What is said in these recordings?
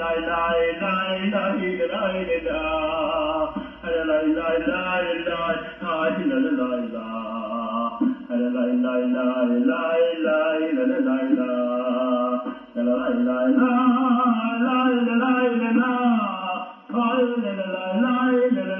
la la la la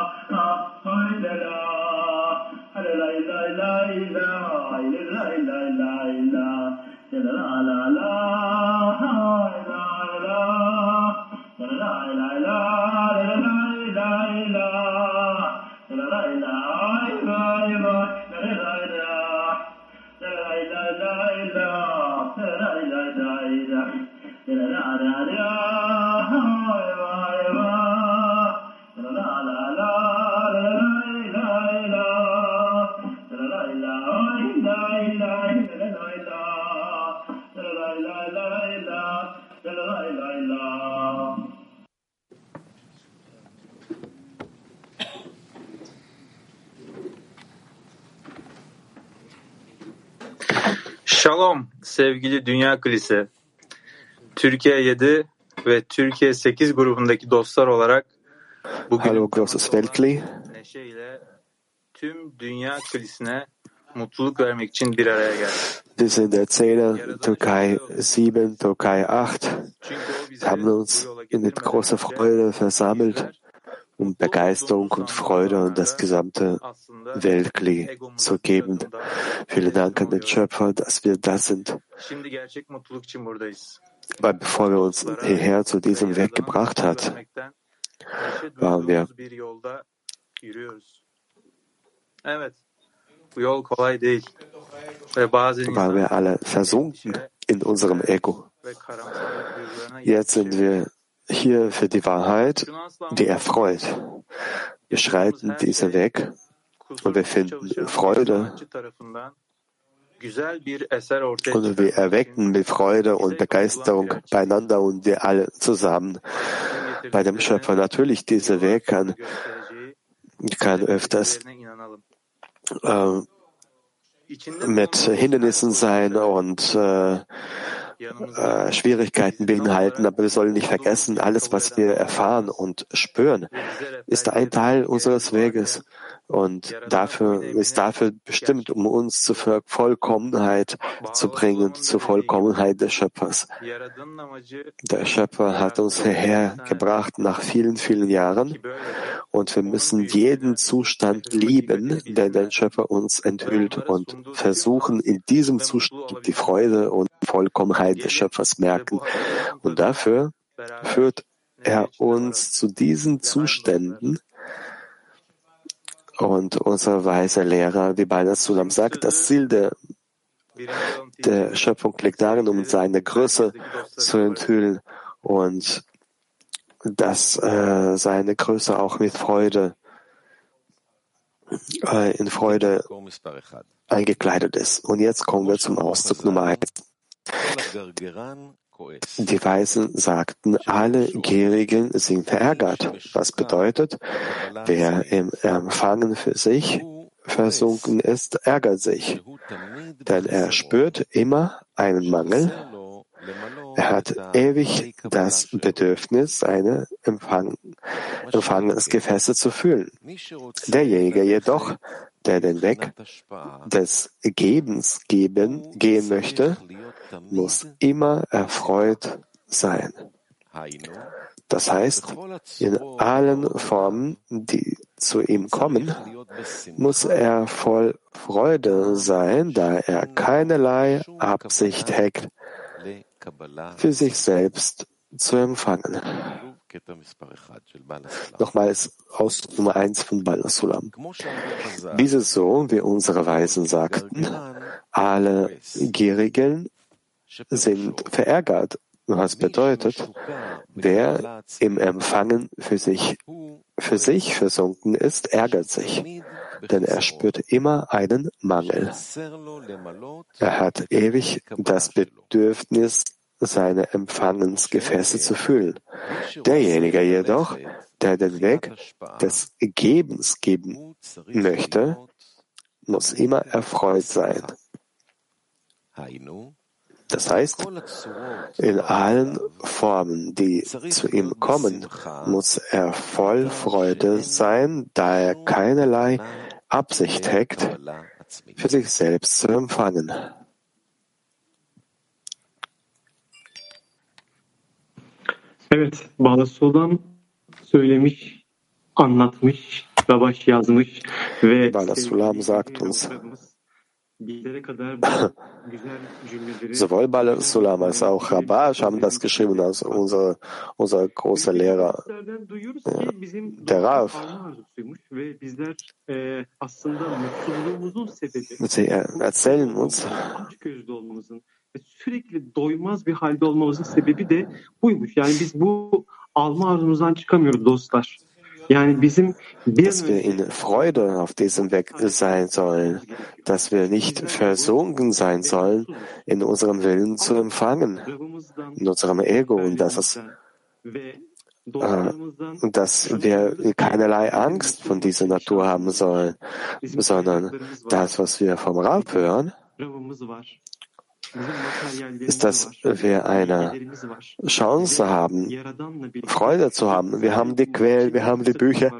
Şalom sevgili Dünya Kilise. Türkiye 7 ve Türkiye 8 grubundaki dostlar olarak bugün Hallo großes Weltkli. neşeyle tüm Dünya Kilisine mutluluk vermek için bir araya geldik. Wir sind der Zehner, Türkei 7, Türkei 8. Çünkü o bizi Wir haben uns in großer Freude versammelt, um Begeisterung und Freude an das gesamte Weltkli zu geben. Vielen Dank an den Schöpfer, dass wir das sind. Weil bevor er uns hierher zu diesem Weg gebracht hat, waren wir waren wir alle versunken in unserem Ego. Jetzt sind wir hier für die Wahrheit, die erfreut. Wir schreiten diesen Weg und wir finden Freude und wir erwecken mit Freude und Begeisterung beieinander und wir alle zusammen bei dem Schöpfer. Natürlich, dieser Weg kann, kann öfters äh, mit Hindernissen sein und äh, äh, Schwierigkeiten beinhalten, aber wir sollen nicht vergessen, alles, was wir erfahren und spüren, ist ein Teil unseres Weges und dafür ist dafür bestimmt, um uns zur Vollkommenheit zu bringen, zur Vollkommenheit des Schöpfers. Der Schöpfer hat uns hierher gebracht nach vielen, vielen Jahren und wir müssen jeden Zustand lieben, der der Schöpfer uns enthüllt und versuchen, in diesem Zustand die Freude und Vollkommenheit des Schöpfers merken. Und dafür führt er uns zu diesen Zuständen, und unser weiser Lehrer, wie Bala Sulam sagt, das Ziel der, der Schöpfung liegt darin, um seine Größe zu enthüllen und dass äh, seine Größe auch mit Freude, äh, in Freude eingekleidet ist. Und jetzt kommen wir zum Auszug Nummer eins. Die Weisen sagten, alle Gierigen sind verärgert. Was bedeutet, wer im Empfangen für sich versunken ist, ärgert sich. Denn er spürt immer einen Mangel. Er hat ewig das Bedürfnis, seine Empfang Empfangensgefäße zu fühlen. Derjenige jedoch, der den Weg des Gebens geben, gehen möchte, muss immer erfreut sein. Das heißt, in allen Formen, die zu ihm kommen, muss er voll Freude sein, da er keinerlei Absicht hegt, für sich selbst zu empfangen. Nochmals aus Nummer eins von Balasulam. Dies ist so, wie unsere Weisen sagten, alle Gierigen sind verärgert, was bedeutet, wer im Empfangen für sich, für sich versunken ist, ärgert sich. Denn er spürt immer einen Mangel. Er hat ewig das Bedürfnis, seine Empfangensgefäße zu füllen. Derjenige jedoch, der den Weg des Gebens geben möchte, muss immer erfreut sein. Das heißt, in allen Formen, die zu ihm kommen, muss er voll Freude sein, da er keinerlei Absicht hegt, für sich selbst zu empfangen. Evet, Balaso'dan söylemiş, anlatmış, Babaş yazmış ve Balasulam sagt uns, Sowohl Bala Sulam als auch Rabash haben das geschrieben, also unser, unser großer Lehrer, der Rav. Sie erzählen uns, sürekli doymaz bir halde olmamızın sebebi de buymuş. Yani biz bu alma arzumuzdan çıkamıyoruz dostlar. Dass wir in Freude auf diesem Weg sein sollen, dass wir nicht versunken sein sollen in unserem Willen zu empfangen, in unserem Ego und dass es äh, dass wir keinerlei Angst von dieser Natur haben sollen, sondern das, was wir vom Raub hören, ist, dass wir eine Chance haben, Freude zu haben. Wir haben die Quellen, wir haben die Bücher,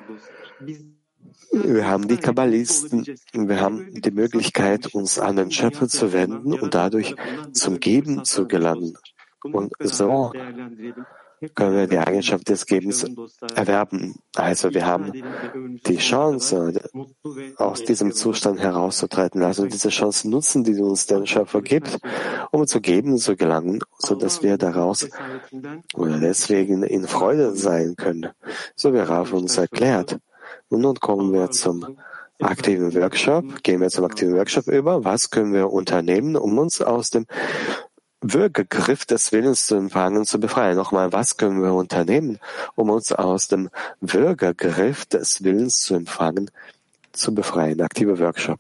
wir haben die Kabbalisten, wir haben die Möglichkeit, uns an den Schöpfer zu wenden und dadurch zum Geben zu gelangen. Und so können wir die Eigenschaft des Gebens erwerben. Also wir haben die Chance, aus diesem Zustand herauszutreten. Also diese Chance nutzen, die uns der Schöpfer gibt, um zu geben, zu gelangen, so dass wir daraus oder deswegen in Freude sein können. So wie Raf uns erklärt. Und nun kommen wir zum aktiven Workshop. Gehen wir zum aktiven Workshop über. Was können wir unternehmen, um uns aus dem Würgegriff des Willens zu empfangen, zu befreien. Nochmal, was können wir unternehmen, um uns aus dem Würgegriff des Willens zu empfangen, zu befreien? Aktiver Workshop.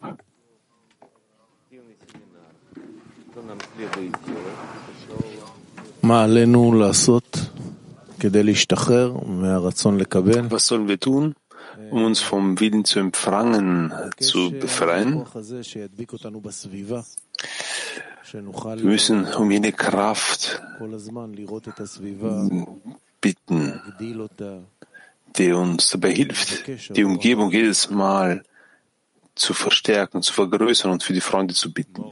Was sollen wir tun, um uns vom Willen zu empfangen zu befreien? Wir müssen um jene Kraft bitten, die uns dabei hilft, die Umgebung jedes Mal zu verstärken, zu vergrößern und für die Freunde zu bitten.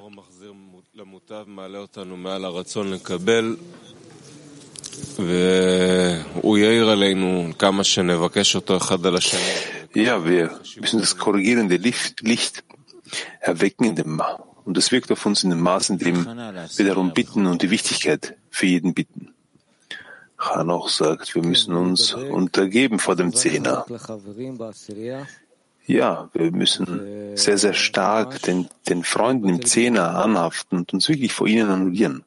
Ja, wir müssen das korrigierende Licht erwecken in dem und es wirkt auf uns in dem Maß, in dem wir darum bitten und die Wichtigkeit für jeden bitten. Hanoch sagt, wir müssen uns untergeben vor dem Zehner. Ja, wir müssen sehr, sehr stark den, den Freunden im Zehner anhaften und uns wirklich vor ihnen annullieren.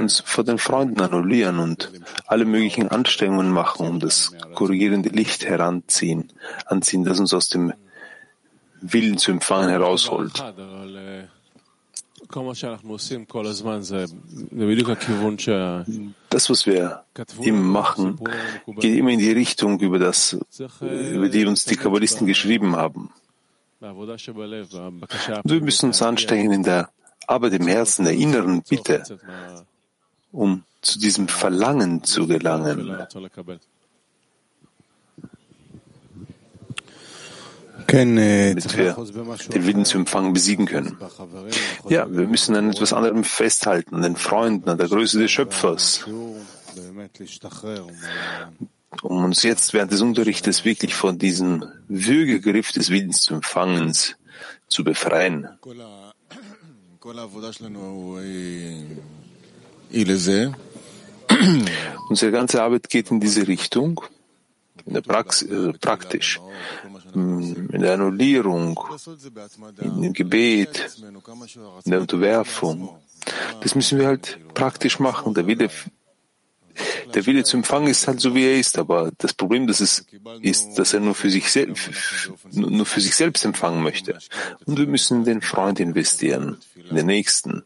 Uns vor den Freunden annullieren und alle möglichen Anstrengungen machen, um das korrigierende Licht heranziehen, anziehen, das uns aus dem Willen zu empfangen herausholt. Das, was wir immer machen, geht immer in die Richtung, über das, über die uns die Kabbalisten geschrieben haben. Und wir müssen uns anstrengen in der aber dem Herzen der inneren Bitte, um zu diesem Verlangen zu gelangen. damit wir den Willen zu empfangen besiegen können. Ja, wir müssen an etwas anderem festhalten, an den Freunden, an der Größe des Schöpfers, um uns jetzt während des Unterrichtes wirklich von diesem Würgegriff des Willens zu empfangen, zu befreien. Unsere ganze Arbeit geht in diese Richtung, in der Praxis, also praktisch, in der Annullierung, in dem Gebet, in der Unterwerfung. Das müssen wir halt praktisch machen. Der Wille der Wille zu empfangen ist halt so, wie er ist. Aber das Problem, das es ist, dass er nur für sich selbst, nur für sich selbst empfangen möchte. Und wir müssen in den Freund investieren, in den Nächsten.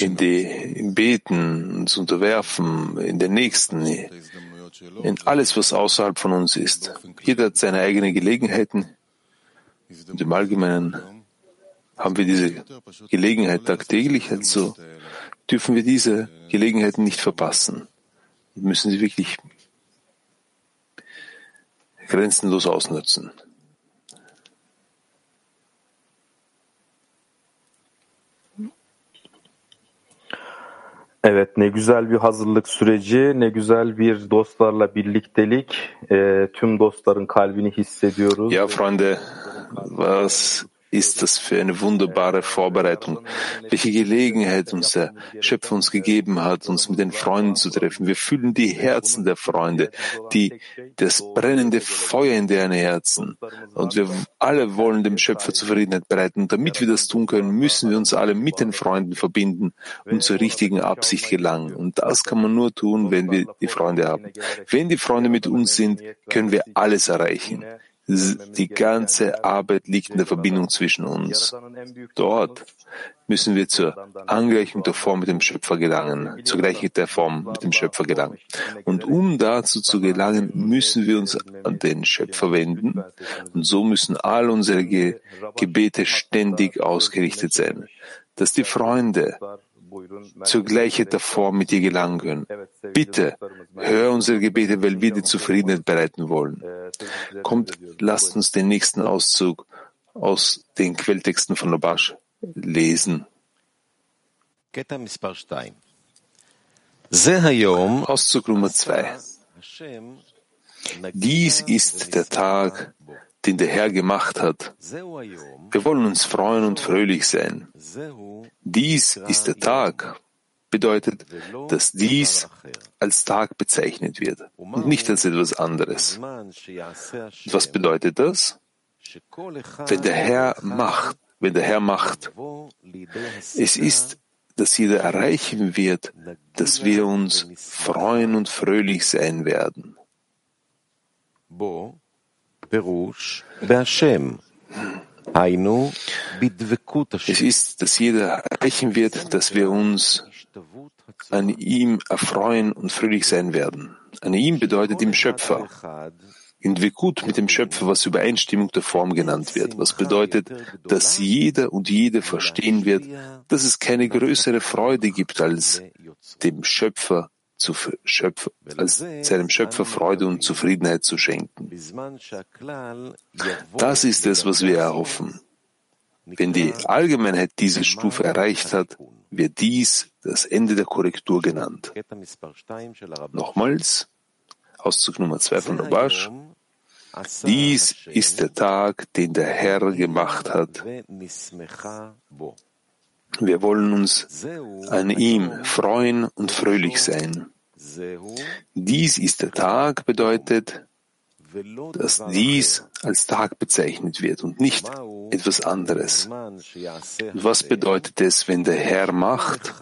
In die, Beten, uns unterwerfen, in den Nächsten, in alles, was außerhalb von uns ist. Jeder hat seine eigenen Gelegenheiten. Und im Allgemeinen haben wir diese Gelegenheit tagtäglich, also dürfen wir diese Gelegenheiten nicht verpassen und müssen sie wirklich grenzenlos ausnutzen. Evet, ne güzel bir hazırlık süreci, ne güzel bir dostlarla birliktelik. E, tüm dostların kalbini hissediyoruz. Ja, Freunde, was ist das für eine wunderbare Vorbereitung, welche Gelegenheit uns der Schöpfer uns gegeben hat, uns mit den Freunden zu treffen. Wir fühlen die Herzen der Freunde, die, das brennende Feuer in deren Herzen. Und wir alle wollen dem Schöpfer Zufriedenheit bereiten. Und damit wir das tun können, müssen wir uns alle mit den Freunden verbinden und zur richtigen Absicht gelangen. Und das kann man nur tun, wenn wir die Freunde haben. Wenn die Freunde mit uns sind, können wir alles erreichen. Die ganze Arbeit liegt in der Verbindung zwischen uns. Dort müssen wir zur Angleichung der Form mit dem Schöpfer gelangen, zur Gleichheit der Form mit dem Schöpfer gelangen. Und um dazu zu gelangen, müssen wir uns an den Schöpfer wenden. Und so müssen all unsere Ge Gebete ständig ausgerichtet sein, dass die Freunde zur Gleichheit der Form mit dir gelangen können. Bitte, hör unsere Gebete, weil wir die Zufriedenheit bereiten wollen. Kommt, lasst uns den nächsten Auszug aus den Quelltexten von Labash lesen. Auszug Nummer zwei. Dies ist der Tag, den der Herr gemacht hat. Wir wollen uns freuen und fröhlich sein. Dies ist der Tag, bedeutet, dass dies als Tag bezeichnet wird und nicht als etwas anderes. Was bedeutet das? Wenn der Herr macht, wenn der Herr macht, es ist, dass jeder erreichen wird, dass wir uns freuen und fröhlich sein werden. Es ist, dass jeder erreichen wird, dass wir uns an ihm erfreuen und fröhlich sein werden. An ihm bedeutet im Schöpfer. In Dvekut mit dem Schöpfer, was Übereinstimmung der Form genannt wird, was bedeutet, dass jeder und jede verstehen wird, dass es keine größere Freude gibt, als dem Schöpfer zu Schöpfer, als seinem Schöpfer Freude und Zufriedenheit zu schenken. Das ist es, was wir erhoffen. Wenn die Allgemeinheit diese Stufe erreicht hat, wird dies das Ende der Korrektur genannt. Nochmals, Auszug Nummer zwei von Rabash. Dies ist der Tag, den der Herr gemacht hat. Wir wollen uns an ihm freuen und fröhlich sein. Dies ist der Tag bedeutet, dass dies als Tag bezeichnet wird und nicht etwas anderes. Was bedeutet es, wenn der Herr macht?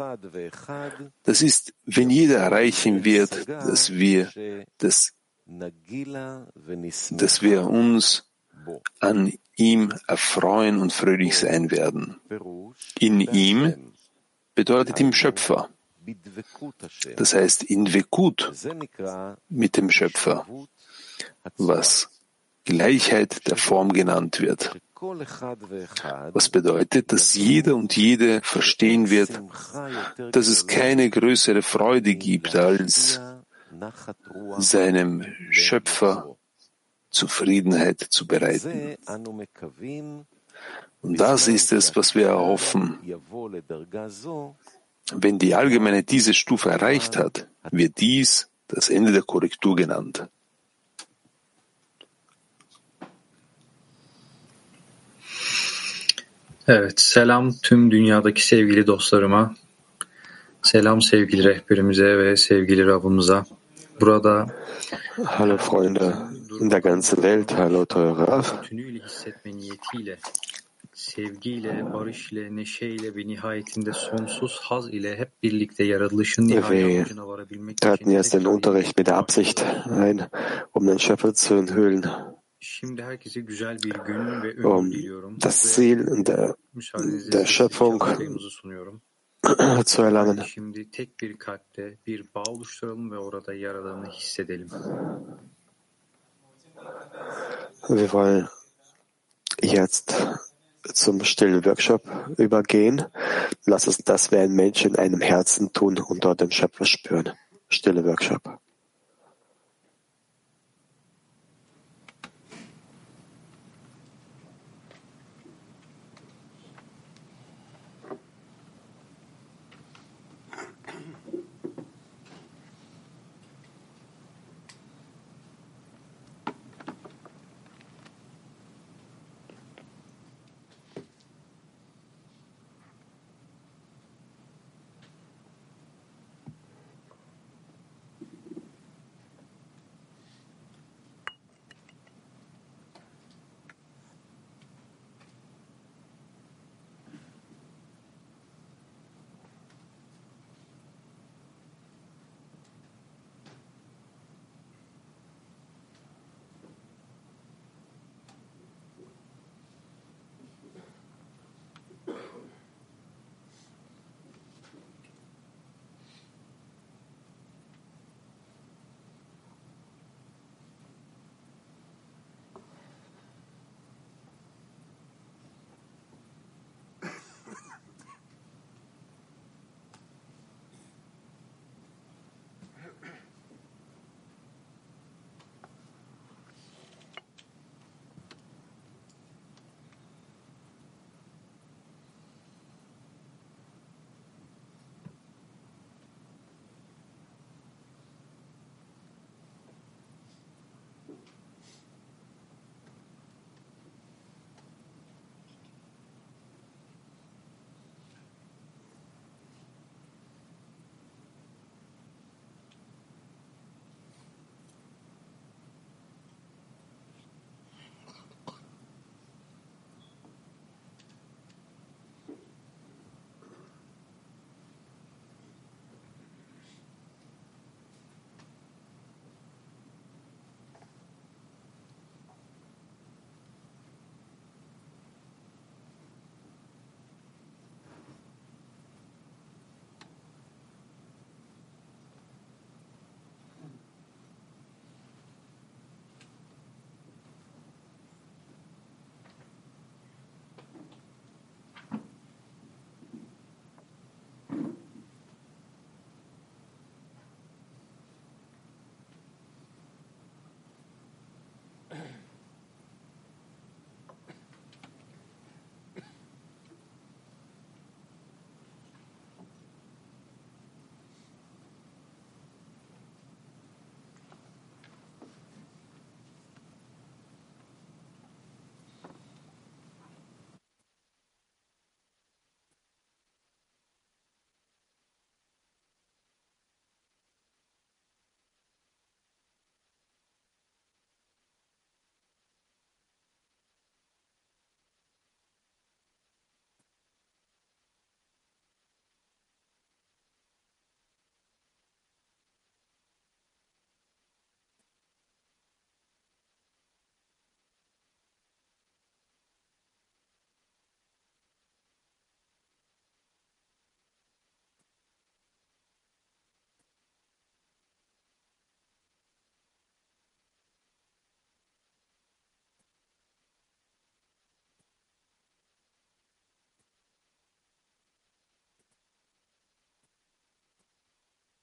Das ist, wenn jeder erreichen wird, dass wir, dass, dass wir uns an ihm erfreuen und fröhlich sein werden. In ihm bedeutet im Schöpfer. Das heißt in Vekut mit dem Schöpfer, was Gleichheit der Form genannt wird. Was bedeutet, dass jeder und jede verstehen wird, dass es keine größere Freude gibt, als seinem Schöpfer Zufriedenheit zu bereiten. Und das ist es, was wir erhoffen. Wenn die Allgemeine diese Stufe erreicht hat, wird dies das Ende der Korrektur genannt. Evet, selam tüm dünyadaki sevgili dostlarıma. Selam sevgili rehberimize ve sevgili Rabbimize. Burada Hallo Freunde. In der ganzen Welt, hallo yaratılışın nihai Wir traten jetzt den Unterricht mit der Absicht ein, um den Schöpfer zu enthüllen, um das Ziel der, der Schöpfung. zu erlangen. Hadi şimdi tek bir kalpte bir bağ oluşturalım ve orada yaradanı hissedelim. Wir wollen jetzt zum stillen Workshop übergehen. Lass uns das wie ein Mensch in einem Herzen tun und dort den Schöpfer spüren. Stille Workshop.